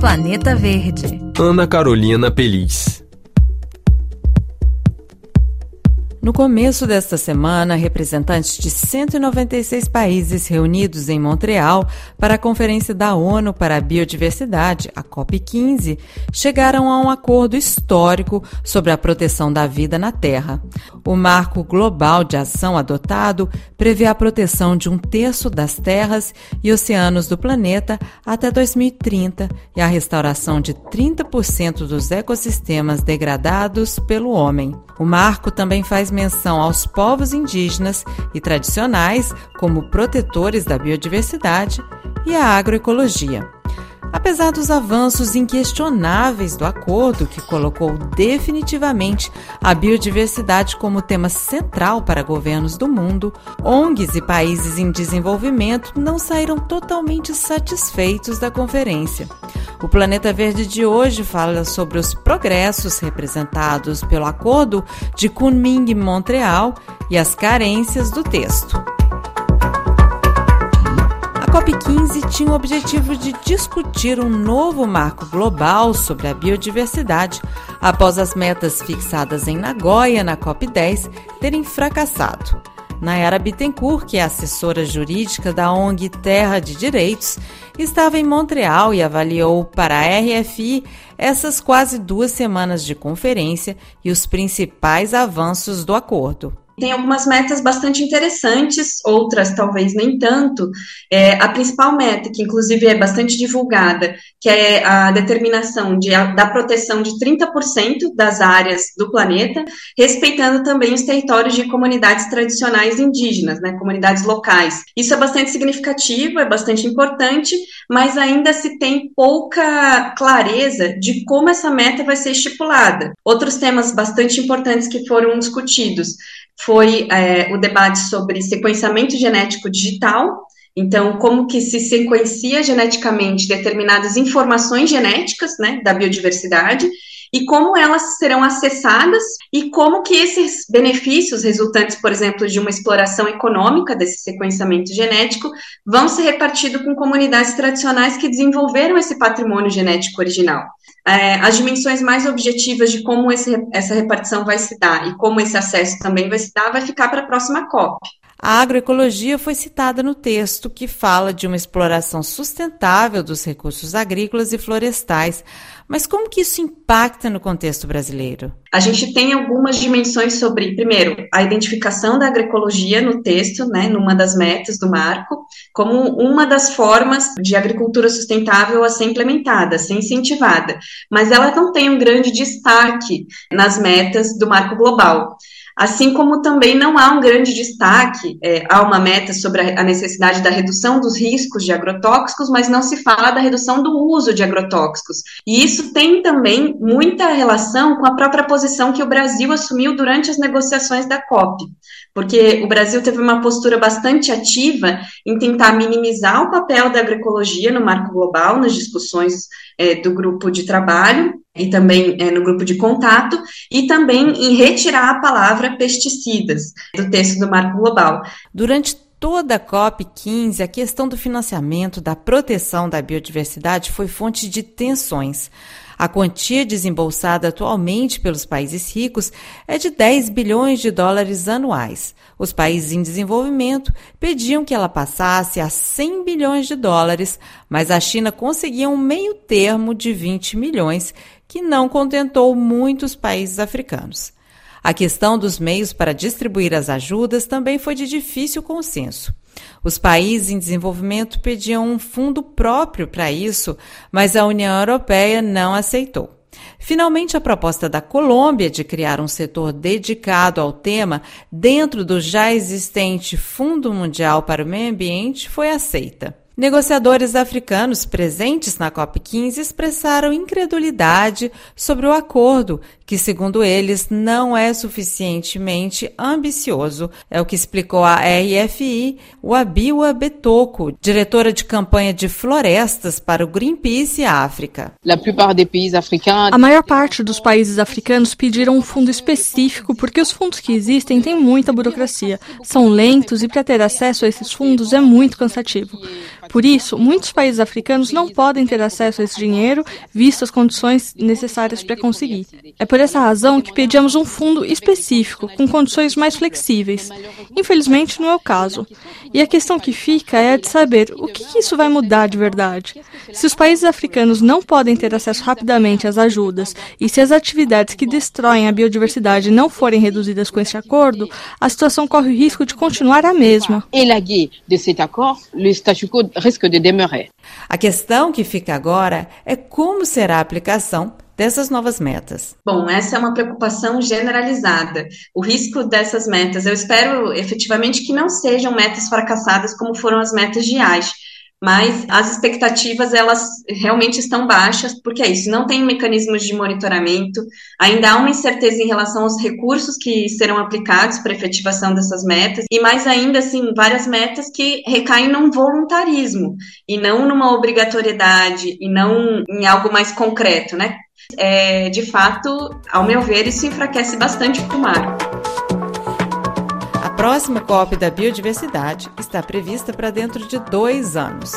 Planeta Verde. Ana Carolina Pelis. No começo desta semana, representantes de 196 países reunidos em Montreal para a Conferência da ONU para a Biodiversidade, a COP15, chegaram a um acordo histórico sobre a proteção da vida na Terra. O marco global de ação adotado prevê a proteção de um terço das terras e oceanos do planeta até 2030 e a restauração de 30% dos ecossistemas degradados pelo homem. O marco também faz menção aos povos indígenas e tradicionais como protetores da biodiversidade e a agroecologia. Apesar dos avanços inquestionáveis do acordo, que colocou definitivamente a biodiversidade como tema central para governos do mundo, ONGs e países em desenvolvimento não saíram totalmente satisfeitos da conferência. O Planeta Verde de hoje fala sobre os progressos representados pelo acordo de Kunming-Montreal e as carências do texto. COP15 tinha o objetivo de discutir um novo marco global sobre a biodiversidade após as metas fixadas em Nagoya na COP10 terem fracassado. Nayara Bittencourt, que é assessora jurídica da ONG Terra de Direitos, estava em Montreal e avaliou para a RFI essas quase duas semanas de conferência e os principais avanços do acordo tem algumas metas bastante interessantes, outras talvez nem tanto. É, a principal meta, que inclusive é bastante divulgada, que é a determinação de, da proteção de 30% das áreas do planeta, respeitando também os territórios de comunidades tradicionais indígenas, né, comunidades locais. Isso é bastante significativo, é bastante importante, mas ainda se tem pouca clareza de como essa meta vai ser estipulada. Outros temas bastante importantes que foram discutidos foi é, o debate sobre sequenciamento genético digital, então, como que se sequencia geneticamente determinadas informações genéticas, né, da biodiversidade, e como elas serão acessadas e como que esses benefícios resultantes, por exemplo, de uma exploração econômica desse sequenciamento genético, vão ser repartidos com comunidades tradicionais que desenvolveram esse patrimônio genético original é, as dimensões mais objetivas de como esse, essa repartição vai se dar e como esse acesso também vai se dar, vai ficar para a próxima COP. A agroecologia foi citada no texto que fala de uma exploração sustentável dos recursos agrícolas e florestais. Mas como que isso impacta no contexto brasileiro? A gente tem algumas dimensões sobre, primeiro, a identificação da agroecologia no texto, né, numa das metas do marco, como uma das formas de agricultura sustentável a ser implementada, a ser incentivada. Mas ela não tem um grande destaque nas metas do marco global. Assim como também não há um grande destaque, é, há uma meta sobre a necessidade da redução dos riscos de agrotóxicos, mas não se fala da redução do uso de agrotóxicos. E isso tem também muita relação com a própria posição que o Brasil assumiu durante as negociações da COP, porque o Brasil teve uma postura bastante ativa em tentar minimizar o papel da agroecologia no marco global, nas discussões é, do grupo de trabalho, e também é, no grupo de contato, e também em retirar a palavra pesticidas do texto do Marco Global. Durante toda a COP15, a questão do financiamento da proteção da biodiversidade foi fonte de tensões. A quantia desembolsada atualmente pelos países ricos é de 10 bilhões de dólares anuais. Os países em desenvolvimento pediam que ela passasse a 100 bilhões de dólares, mas a China conseguia um meio termo de 20 milhões, que não contentou muitos países africanos. A questão dos meios para distribuir as ajudas também foi de difícil consenso. Os países em desenvolvimento pediam um fundo próprio para isso, mas a União Europeia não aceitou. Finalmente, a proposta da Colômbia de criar um setor dedicado ao tema dentro do já existente Fundo Mundial para o Meio Ambiente foi aceita. Negociadores africanos presentes na COP15 expressaram incredulidade sobre o acordo, que, segundo eles, não é suficientemente ambicioso. É o que explicou a RFI, Wabiwa Betoko, diretora de campanha de florestas para o Greenpeace África. A maior parte dos países africanos pediram um fundo específico porque os fundos que existem têm muita burocracia, são lentos e para ter acesso a esses fundos é muito cansativo. Por isso, muitos países africanos não podem ter acesso a esse dinheiro, visto as condições necessárias para conseguir. É por essa razão que pedimos um fundo específico, com condições mais flexíveis. Infelizmente, não é o caso. E a questão que fica é a de saber o que isso vai mudar de verdade. Se os países africanos não podem ter acesso rapidamente às ajudas e se as atividades que destroem a biodiversidade não forem reduzidas com este acordo, a situação corre o risco de continuar a mesma. A questão que fica agora é como será a aplicação dessas novas metas? Bom, essa é uma preocupação generalizada. O risco dessas metas, eu espero efetivamente que não sejam metas fracassadas como foram as metas de Aish, mas as expectativas elas realmente estão baixas, porque é isso, não tem mecanismos de monitoramento, ainda há uma incerteza em relação aos recursos que serão aplicados para efetivação dessas metas, e mais ainda, assim, várias metas que recaem num voluntarismo, e não numa obrigatoriedade, e não em algo mais concreto, né? É, de fato, ao meu ver, isso enfraquece bastante o mar. A próxima COP da biodiversidade está prevista para dentro de dois anos.